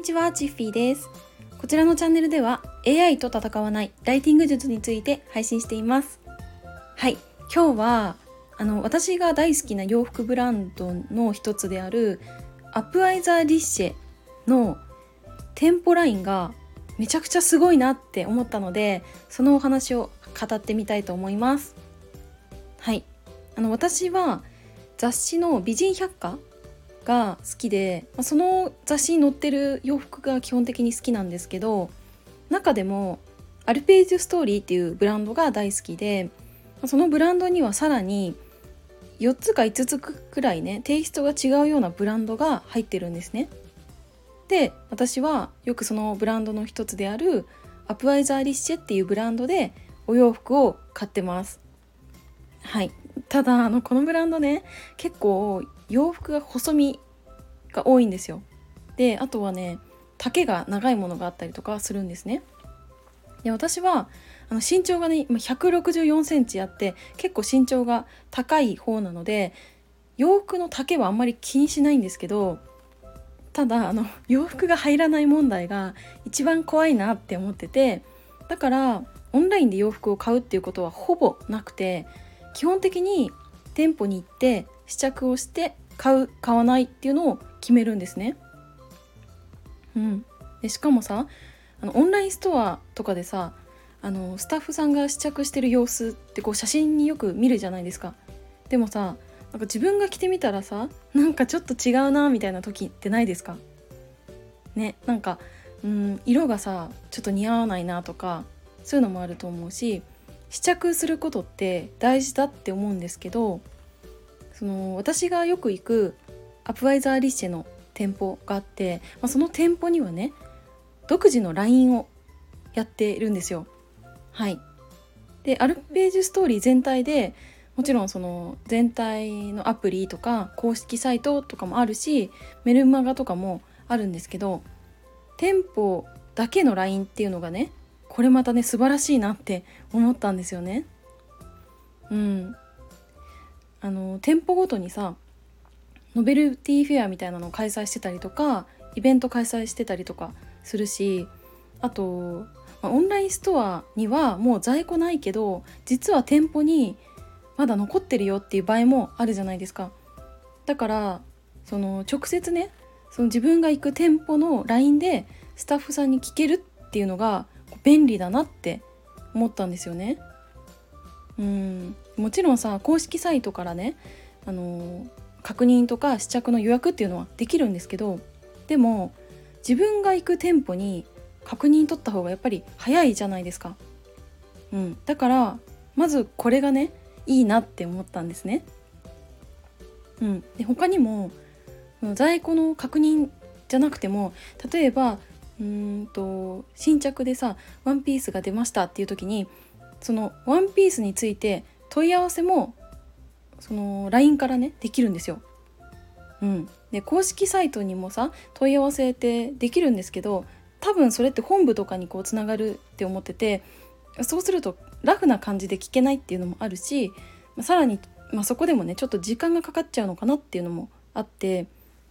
にちは、チッフィーです。こちらのチャンネルでは AI と戦わないライティング術について配信しています。はい、今日はあの私が大好きな洋服ブランドの一つであるアップアイザーリッシェの店舗ラインがめちゃくちゃすごいなって思ったのでそのお話を語ってみたいと思います。はい、あの私は雑誌の美人百科が好きでまあその雑誌に載ってる洋服が基本的に好きなんですけど中でもアルページュストーリーっていうブランドが大好きでそのブランドにはさらに4つか5つくらいねテイストが違うようなブランドが入ってるんですね。で私はよくそのブランドの一つであるアプアイザーリッシェっていうブランドでお洋服を買ってます。はいただあのこのブランドね結構洋服が細身が多いんですよ。であとはね丈が長いものがあったりとかするんですね。で私はあの身長がね今164センチあって結構身長が高い方なので洋服の丈はあんまり気にしないんですけどただあの 洋服が入らない問題が一番怖いなって思っててだからオンラインで洋服を買うっていうことはほぼなくて基本的に店舗に行って試着をして買う買わないっていうのを決めるんですね。うん、でしかもさあのオンラインストアとかでさあのスタッフさんが試着してる様子ってこう写真によく見るじゃないですか。でもさなんか自分が着てみたらさなんかちょっと違うなみたいな時ってないですか？ねなんかうん色がさちょっと似合わないなとかそういうのもあると思うし試着することって大事だって思うんですけどその私がよく行くアプワイザーリッシェの店舗があって、まあ、その店舗にはね独自の LINE をやっているんですよ。はい、でアルページュストーリー全体でもちろんその全体のアプリとか公式サイトとかもあるしメルマガとかもあるんですけど店舗だけの LINE っていうのがねこれまたね素晴らしいなって思ったんですよね。うん、あの店舗ごとにさノベルティフェアみたいなのを開催してたりとかイベント開催してたりとかするしあと、まオンラインストアにはもう在庫ないけど実は店舗にまだ残ってるよっていう場合もあるじゃないですか。だからその直接ねその自分が行く店舗の LINE でスタッフさんに聞けるっていうのが便利だなって思ったんですよね。うんもちろんさ公式サイトからねあの確認とか試着の予約っていうのはできるんですけどでも自分が行く店舗に確認取った方がやっぱり早いじゃないですか。うん、だからまずこれがねいいなって思ったんですね。うん、で他にも在庫の確認じゃなくても例えばうんと新着でさ「ワンピースが出ましたっていう時にその「ワンピースについて問い合わせもその LINE からねできるんですよ。うん、で公式サイトにもさ問い合わせってできるんですけど多分それって本部とかにこうつながるって思っててそうするとラフな感じで聞けないっていうのもあるしまさらに、まあ、そこでもねちょっと時間がかかっちゃうのかなっていうのもあって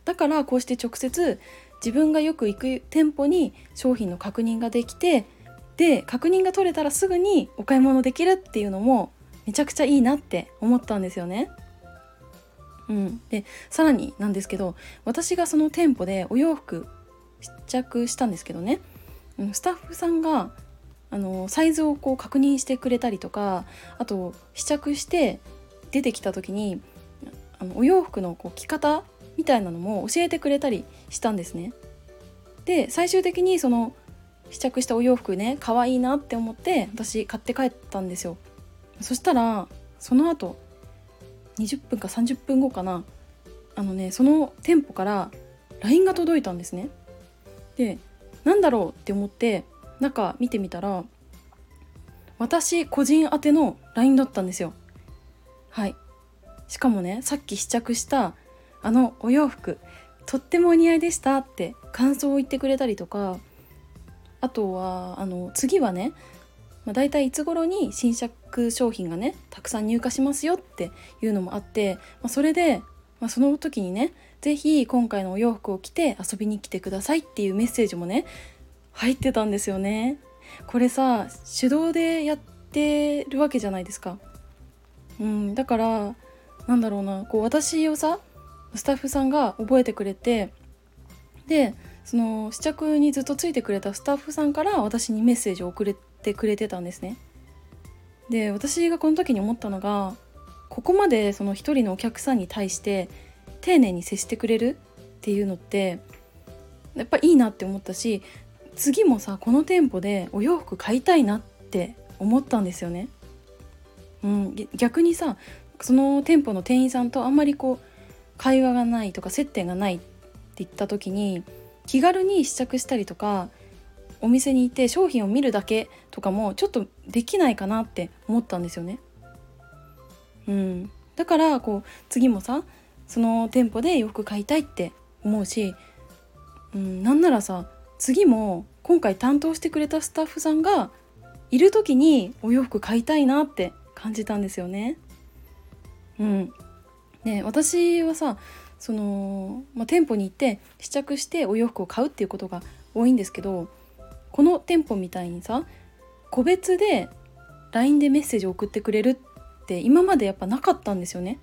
だからこうして直接自分がよく行く店舗に商品の確認ができてで確認が取れたらすぐにお買い物できるっていうのもめちゃくちゃいいなって思ったんですよね。うん、でさらになんですけど私がその店舗でお洋服試着したんですけどねスタッフさんがあのサイズをこう確認してくれたりとかあと試着して出てきた時にあのお洋服のこう着方みたいなのも教えてくれたりしたんですね。で最終的にその試着したお洋服ね可愛いなって思って私買って帰ったんですよ。そしたらその後20分か30分後かなあのねその店舗から LINE が届いたんですね。でなんだろうって思って中見てみたら私個人宛の LINE だったんですよ。はいしかもねさっき試着したあのお洋服とってもお似合いでしたって感想を言ってくれたりとかあとはあの次はね、まあ、大体いつ頃に新作商品がねたくさん入荷しますよっていうのもあって、まあ、それでまあ、その時にね是非今回のお洋服を着て遊びに来てくださいっていうメッセージもね入ってたんですよね。これさ手動でやってるわけじゃないですか。うん、だからなんだろうなこう私をさスタッフさんが覚えてくれてでその試着にずっとついてくれたスタッフさんから私にメッセージを送れてくれてたんですね。で私がこの時に思ったのがここまでその一人のお客さんに対して丁寧に接してくれるっていうのってやっぱいいなって思ったし次もさこの店舗でお洋服買いたいなって思ったんですよね。うん、逆にさその店舗の店員さんとあんまりこう会話がないとか接点がないって言った時に気軽に試着したりとかお店に行って商品を見るだけとかもちょっとできないかなって思ったんですよね。うん、だからこう次もさその店舗で洋服買いたいって思うし、うん、なんならさ次も今回担当してくれたスタッフさんがいる時にお洋服買いたいなって感じたんですよね。うん、で私はさその、まあ、店舗に行って試着してお洋服を買うっていうことが多いんですけどこの店舗みたいにさ個別で LINE でメッセージを送ってくれるって今までやっぱなかったんですよね。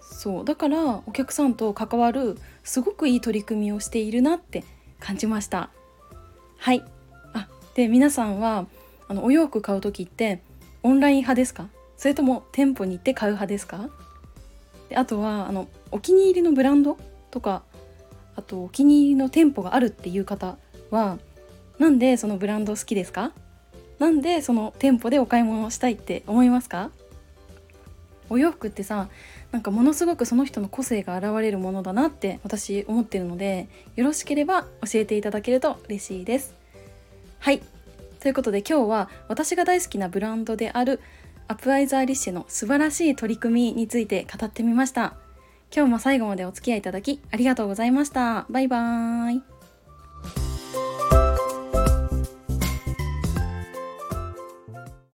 そうだからお客さんと関わるすごくいい取り組みをしているなって感じました。はいあで皆さんはあのお洋服買う時ってオンライン派ですか？それとも店舗に行って買う派ですか？であとはあのお気に入りのブランドとかあとお気に入りの店舗があるっていう方はなんでそのブランド好きですか？なんでその店舗でお買い物をしたいって思いますか？お洋服ってさなんかものすごくその人の個性が現れるものだなって私思ってるのでよろしければ教えていただけると嬉しいです。はい。ということで今日は私が大好きなブランドであるアプアイザーリッシュの素晴らしい取り組みについて語ってみました。今日も最後までお付き合いいただきありがとうございました。バイバーイ。